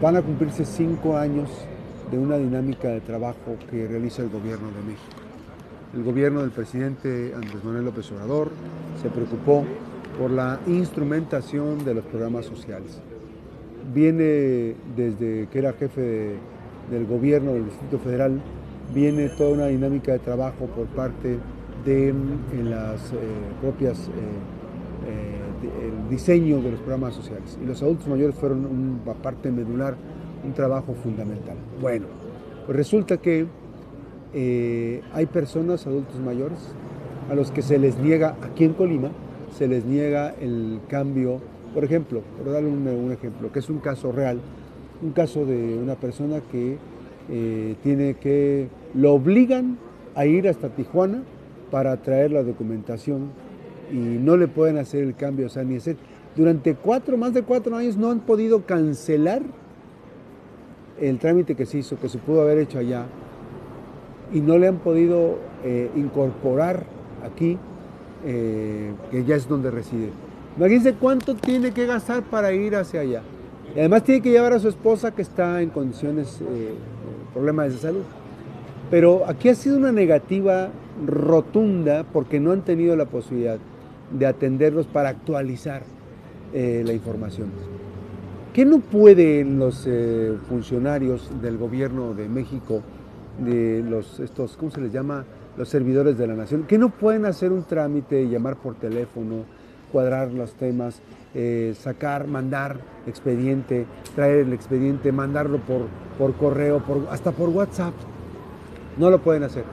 van a cumplirse cinco años de una dinámica de trabajo que realiza el gobierno de México. El gobierno del presidente Andrés Manuel López Obrador se preocupó por la instrumentación de los programas sociales. Viene desde que era jefe del gobierno del Distrito Federal, viene toda una dinámica de trabajo por parte de las eh, propias eh, el diseño de los programas sociales. Y los adultos mayores fueron una parte medular, un trabajo fundamental. Bueno, pues resulta que hay personas, adultos mayores, a los que se les niega, aquí en Colima, se les niega el cambio, por ejemplo, por darle un, ejemplo, que es un caso real, un caso de una persona que tiene que, lo obligan a ir hasta Tijuana para traer la documentación y no le pueden hacer el cambio, sea, ni hacer. Durante cuatro, más de cuatro años no han podido cancelar el trámite que se hizo, que se pudo haber hecho allá, y no le han podido eh, incorporar aquí, eh, que ya es donde reside. Imagínense cuánto tiene que gastar para ir hacia allá. Y además tiene que llevar a su esposa que está en condiciones, eh, problemas de salud. Pero aquí ha sido una negativa rotunda porque no han tenido la posibilidad de atenderlos para actualizar eh, la información. ¿Qué no pueden los eh, funcionarios del gobierno de México, de los estos, ¿cómo se les llama? Los servidores de la nación, que no pueden hacer un trámite, llamar por teléfono, cuadrar los temas, eh, sacar, mandar expediente, traer el expediente, mandarlo por, por correo, por, hasta por WhatsApp? No lo pueden hacer.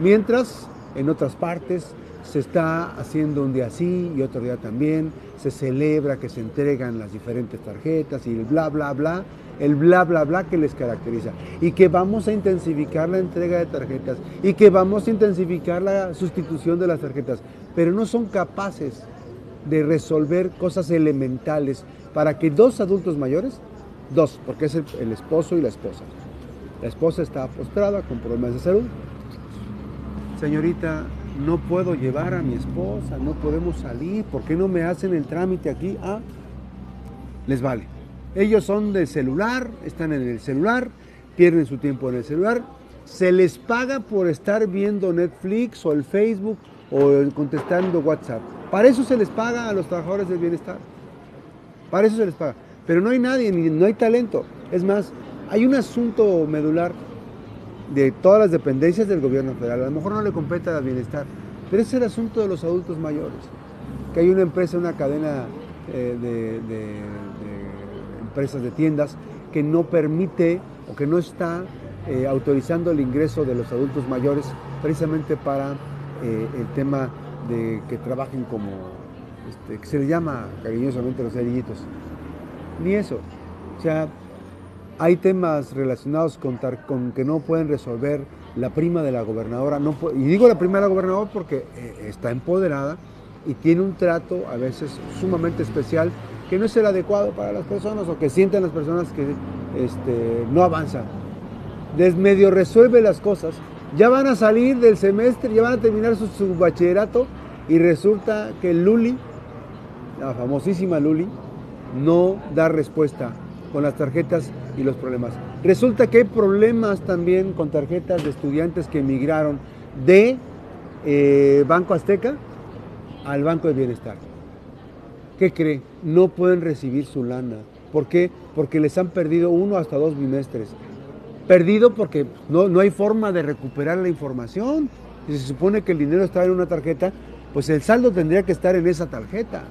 Mientras, en otras partes, se está haciendo un día así y otro día también, se celebra que se entregan las diferentes tarjetas y el bla, bla, bla, el bla, bla, bla que les caracteriza. Y que vamos a intensificar la entrega de tarjetas y que vamos a intensificar la sustitución de las tarjetas, pero no son capaces de resolver cosas elementales para que dos adultos mayores, dos, porque es el, esposo y la esposa, la esposa está postrada con problemas de salud. Señorita, no puedo llevar a mi esposa, no podemos salir, ¿por qué no me hacen el trámite aquí? Ah, les vale. Ellos son del celular, están en el celular, pierden su tiempo en el celular, se les paga por estar viendo Netflix o el Facebook o contestando WhatsApp. Para eso se les paga a los trabajadores del bienestar. Para eso se les paga. Pero no hay nadie, no hay talento. Es más, hay un asunto medular de todas las dependencias del gobierno federal. A lo mejor no le compete al bienestar, pero es el asunto de los adultos mayores. Que hay una empresa, una cadena eh, de, empresas de tiendas que no permite o que no está eh, autorizando el ingreso de los adultos mayores precisamente para eh, el tema de que trabajen como, este, que se le llama cariñosamente los cerillitos. Ni eso. O sea, hay temas relacionados con, que no pueden resolver la prima de la gobernadora. Y digo la prima de la gobernadora porque eh, está empoderada y tiene un trato a veces sumamente especial que no es el adecuado para las personas o que sienten las personas que este, no avanzan. Desmedio resuelve las cosas. Ya van a salir del semestre, ya van a terminar su bachillerato y resulta que Luli, la famosísima Luli, no da respuesta con las tarjetas y los problemas. Resulta que hay problemas también con tarjetas de estudiantes que emigraron de eh, Banco Azteca al Banco de Bienestar. ¿Qué cree? No pueden recibir su lana. ¿Por qué? Porque les han perdido uno hasta dos bimestres. Perdido porque no, no hay forma de recuperar la información. Si se supone que el dinero está en una tarjeta, pues el saldo tendría que estar en esa tarjeta.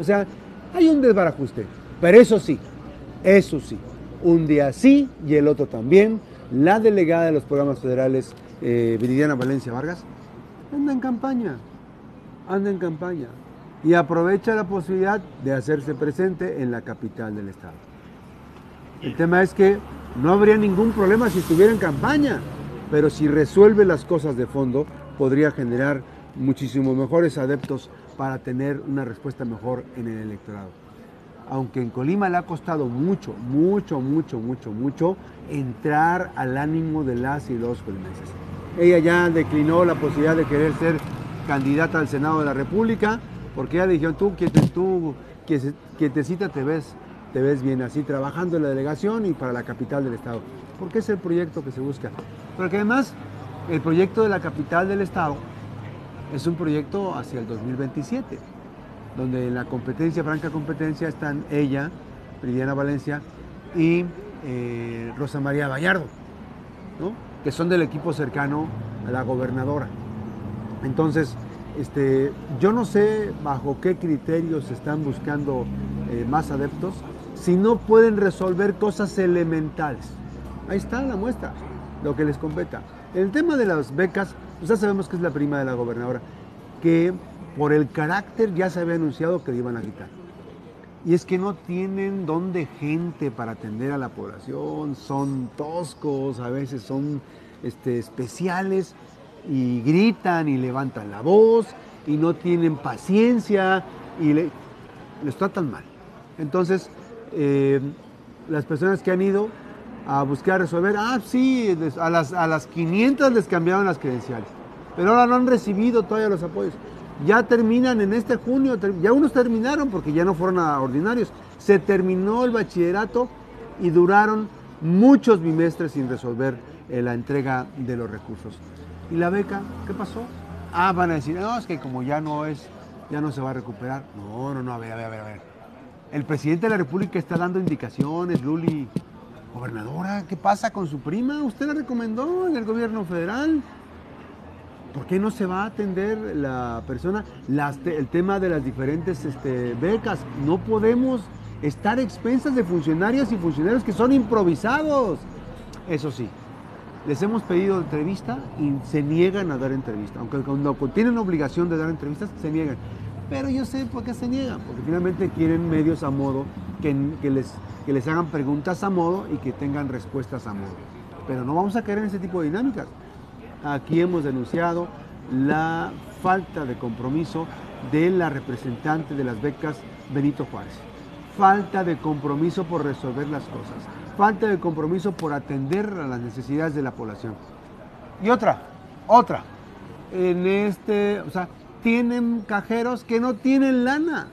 O sea, hay un desbarajuste. Pero eso sí, eso sí, un día sí y el otro también. La delegada de los programas federales, eh, Viridiana Valencia Vargas, anda en campaña, anda en campaña y aprovecha la posibilidad de hacerse presente en la capital del estado. El tema es que no habría ningún problema si estuviera en campaña, pero si resuelve las cosas de fondo, podría generar muchísimo mejores adeptos para tener una respuesta mejor en el electorado aunque en Colima le ha costado mucho, mucho, mucho, mucho, mucho entrar al ánimo de las y los colimenses. Ella ya declinó la posibilidad de querer ser candidata al Senado de la República, porque ella le dijeron, tú, tú quietecita te ves, te ves bien así trabajando en la delegación y para la capital del estado, porque es el proyecto que se busca. Pero que además el proyecto de la capital del estado es un proyecto hacia el 2027, donde en la competencia, franca competencia, están ella, Viridiana Valencia, y eh, Rosa María Vallardo, que son del equipo cercano a la gobernadora. Entonces, este, yo no sé bajo qué criterios están buscando eh, más adeptos si no pueden resolver cosas elementales. Ahí está la muestra, lo que les competa. El tema de las becas, pues ya sabemos que es la prima de la gobernadora, que por el carácter ya se había anunciado que le iban a quitar. Y es que no tienen donde gente para atender a la población, son toscos, a veces son este, especiales y gritan y levantan la voz y no tienen paciencia y les tratan mal. Entonces, eh, las personas que han ido a buscar resolver, ah, sí, a las, a las 500 les cambiaron las credenciales, pero ahora no han recibido todavía los apoyos. Ya terminan en este junio, ya unos terminaron porque ya no fueron a ordinarios. Se terminó el bachillerato y duraron muchos bimestres sin resolver eh, la entrega de los recursos. ¿Y la beca? ¿Qué pasó? Ah, van a decir, no, es que como ya no es, ya no se va a recuperar. No, no, no, a ver, a ver, a ver. A ver. El presidente de la República está dando indicaciones, Luli. Gobernadora, ¿qué pasa con su prima? Usted la recomendó en el gobierno federal. ¿Por qué no se va a atender la persona el tema de las diferentes este, becas? No podemos estar expensas de funcionarias y funcionarios que son improvisados. Eso sí, les hemos pedido entrevista y se niegan a dar entrevista. Aunque cuando tienen obligación de dar entrevistas, se niegan. Pero yo sé por qué se niegan, porque finalmente quieren medios a modo, que, les, que les hagan preguntas a modo y que tengan respuestas a modo. Pero no vamos a caer en ese tipo de dinámicas. Aquí hemos denunciado la falta de compromiso de la representante de las becas Benito Juárez. Falta de compromiso por resolver las cosas. Falta de compromiso por atender a las necesidades de la población. Y otra, otra. En este, o sea, tienen cajeros que no tienen lana.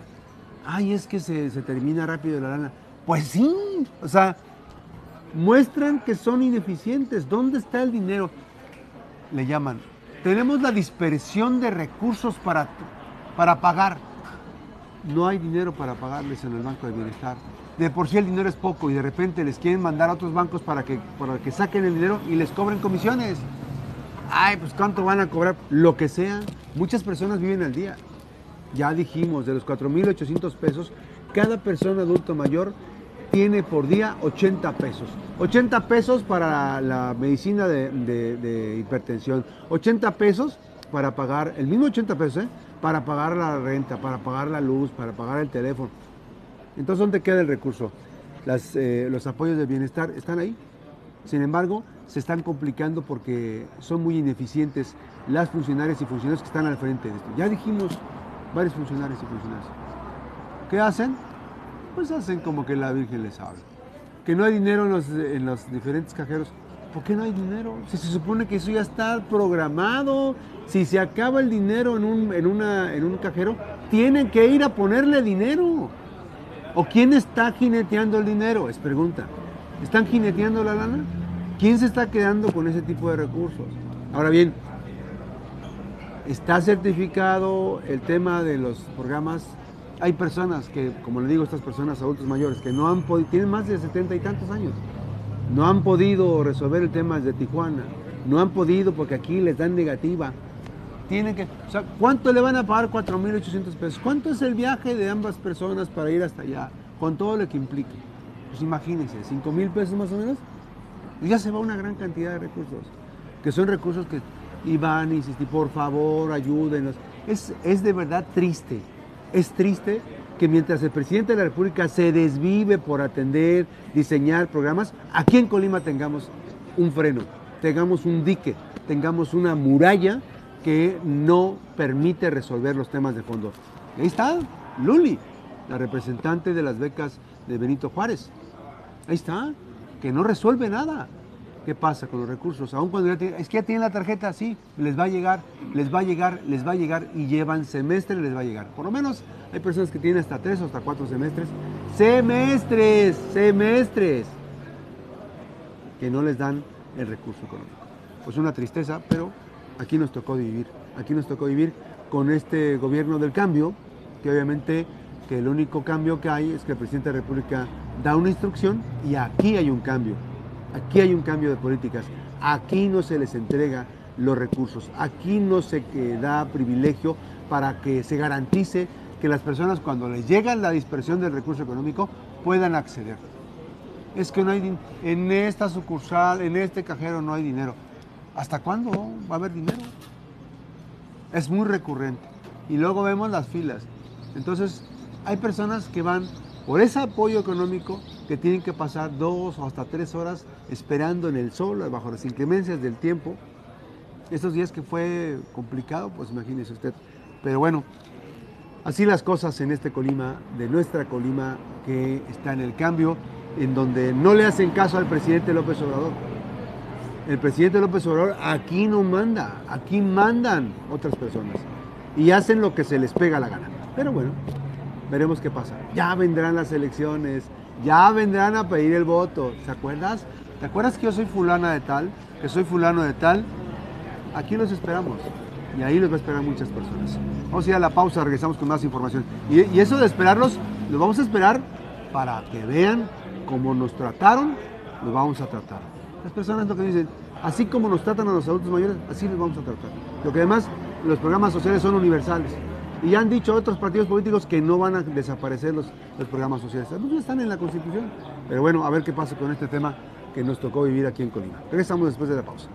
Ay, es que se, se termina rápido la lana. Pues sí, o sea, muestran que son ineficientes. ¿Dónde está el dinero? Le llaman. Tenemos la dispersión de recursos para, para pagar. No hay dinero para pagarles en el Banco de Bienestar. De por sí el dinero es poco y de repente les quieren mandar a otros bancos para que, para que saquen el dinero y les cobren comisiones. Ay, pues cuánto van a cobrar, lo que sea. Muchas personas viven al día. Ya dijimos, de los 4.800 pesos, cada persona adulto mayor tiene por día 80 pesos. 80 pesos para la medicina de, hipertensión. 80 pesos para pagar, el mismo 80 pesos, ¿eh? para pagar la renta, para pagar la luz, para pagar el teléfono. Entonces, ¿dónde queda el recurso? Eh, los apoyos de bienestar están ahí. Sin embargo, se están complicando porque son muy ineficientes las funcionarias y funcionarios que están al frente de esto. Ya dijimos varios funcionarios y funcionarios. ¿Qué hacen? Pues hacen como que la Virgen les habla. Que no hay dinero en los, diferentes cajeros. ¿Por qué no hay dinero? Si se supone que eso ya está programado, si se acaba el dinero en un, en una, en un cajero, tienen que ir a ponerle dinero. ¿O quién está jineteando el dinero? Es pregunta. ¿Están jineteando la lana? ¿Quién se está quedando con ese tipo de recursos? Ahora bien, está certificado el tema de los programas hay personas que, como le digo, estas personas adultos mayores, que no han podido, tienen más de setenta y tantos años, no han podido resolver el tema de Tijuana, no han podido porque aquí les dan negativa. Tienen que, o sea, ¿cuánto le van a pagar 4.800 pesos? ¿Cuánto es el viaje de ambas personas para ir hasta allá? Con todo lo que implique. Pues imagínense, 5 mil pesos más o menos, ya se va una gran cantidad de recursos, que son recursos que y dicen, por favor, ayúdenos. Es, es de verdad triste es triste que mientras el presidente de la República se desvive por atender, diseñar programas, aquí en Colima tengamos un freno, tengamos un dique, tengamos una muralla que no permite resolver los temas de fondo. Ahí está Luli, la representante de las becas de Benito Juárez. Ahí está, que no resuelve nada. ¿Qué pasa con los recursos? Aún cuando ya es que ya tienen la tarjeta, sí, les va a llegar, les va a llegar, les va a llegar y llevan semestre, les va a llegar. Por lo menos Hay personas que tienen hasta tres o hasta cuatro semestres. Semestres, semestres. Que no les dan el recurso económico. Pues una tristeza, pero aquí nos tocó vivir. Aquí nos tocó vivir con este gobierno del cambio, que obviamente que el único cambio que hay es que el presidente de la República da una instrucción y aquí hay un cambio. Aquí hay un cambio de políticas. Aquí no se les entrega los recursos. Aquí no se da privilegio para que se garantice que las personas cuando les llega la dispersión del recurso económico puedan acceder. Es que no hay en esta sucursal, en este cajero no hay dinero. ¿Hasta cuándo va a haber dinero? Es muy recurrente. Y luego vemos las filas. Entonces, hay personas que van por ese apoyo económico que tienen que pasar dos o hasta tres horas esperando en el sol, bajo las inclemencias del tiempo. Estos días que fue complicado, pues imagínese usted. Pero bueno, así las cosas en este Colima, de nuestra Colima, que está en el cambio, en donde no le hacen caso al presidente López Obrador. El presidente López Obrador aquí no manda, aquí mandan otras personas y hacen lo que se les pega la gana. Pero bueno, veremos qué pasa. Ya vendrán las elecciones, ya vendrán a pedir el voto. ¿Te acuerdas? ¿Te acuerdas que yo soy fulana de tal? Que soy fulano de tal. Aquí los esperamos. Y ahí los va a esperar muchas personas. Vamos a ir a la pausa, regresamos con más información. Y, eso de esperarlos, los vamos a esperar para que vean cómo nos trataron, los vamos a tratar. Las personas lo que dicen, así como nos tratan a los adultos mayores, así los vamos a tratar. Lo que además, los programas sociales son universales. Y han dicho otros partidos políticos que no van a desaparecer los, los programas sociales. Algunos están en la Constitución. Pero bueno, a ver qué pasa con este tema que nos tocó vivir aquí en Colima. Regresamos después de la pausa.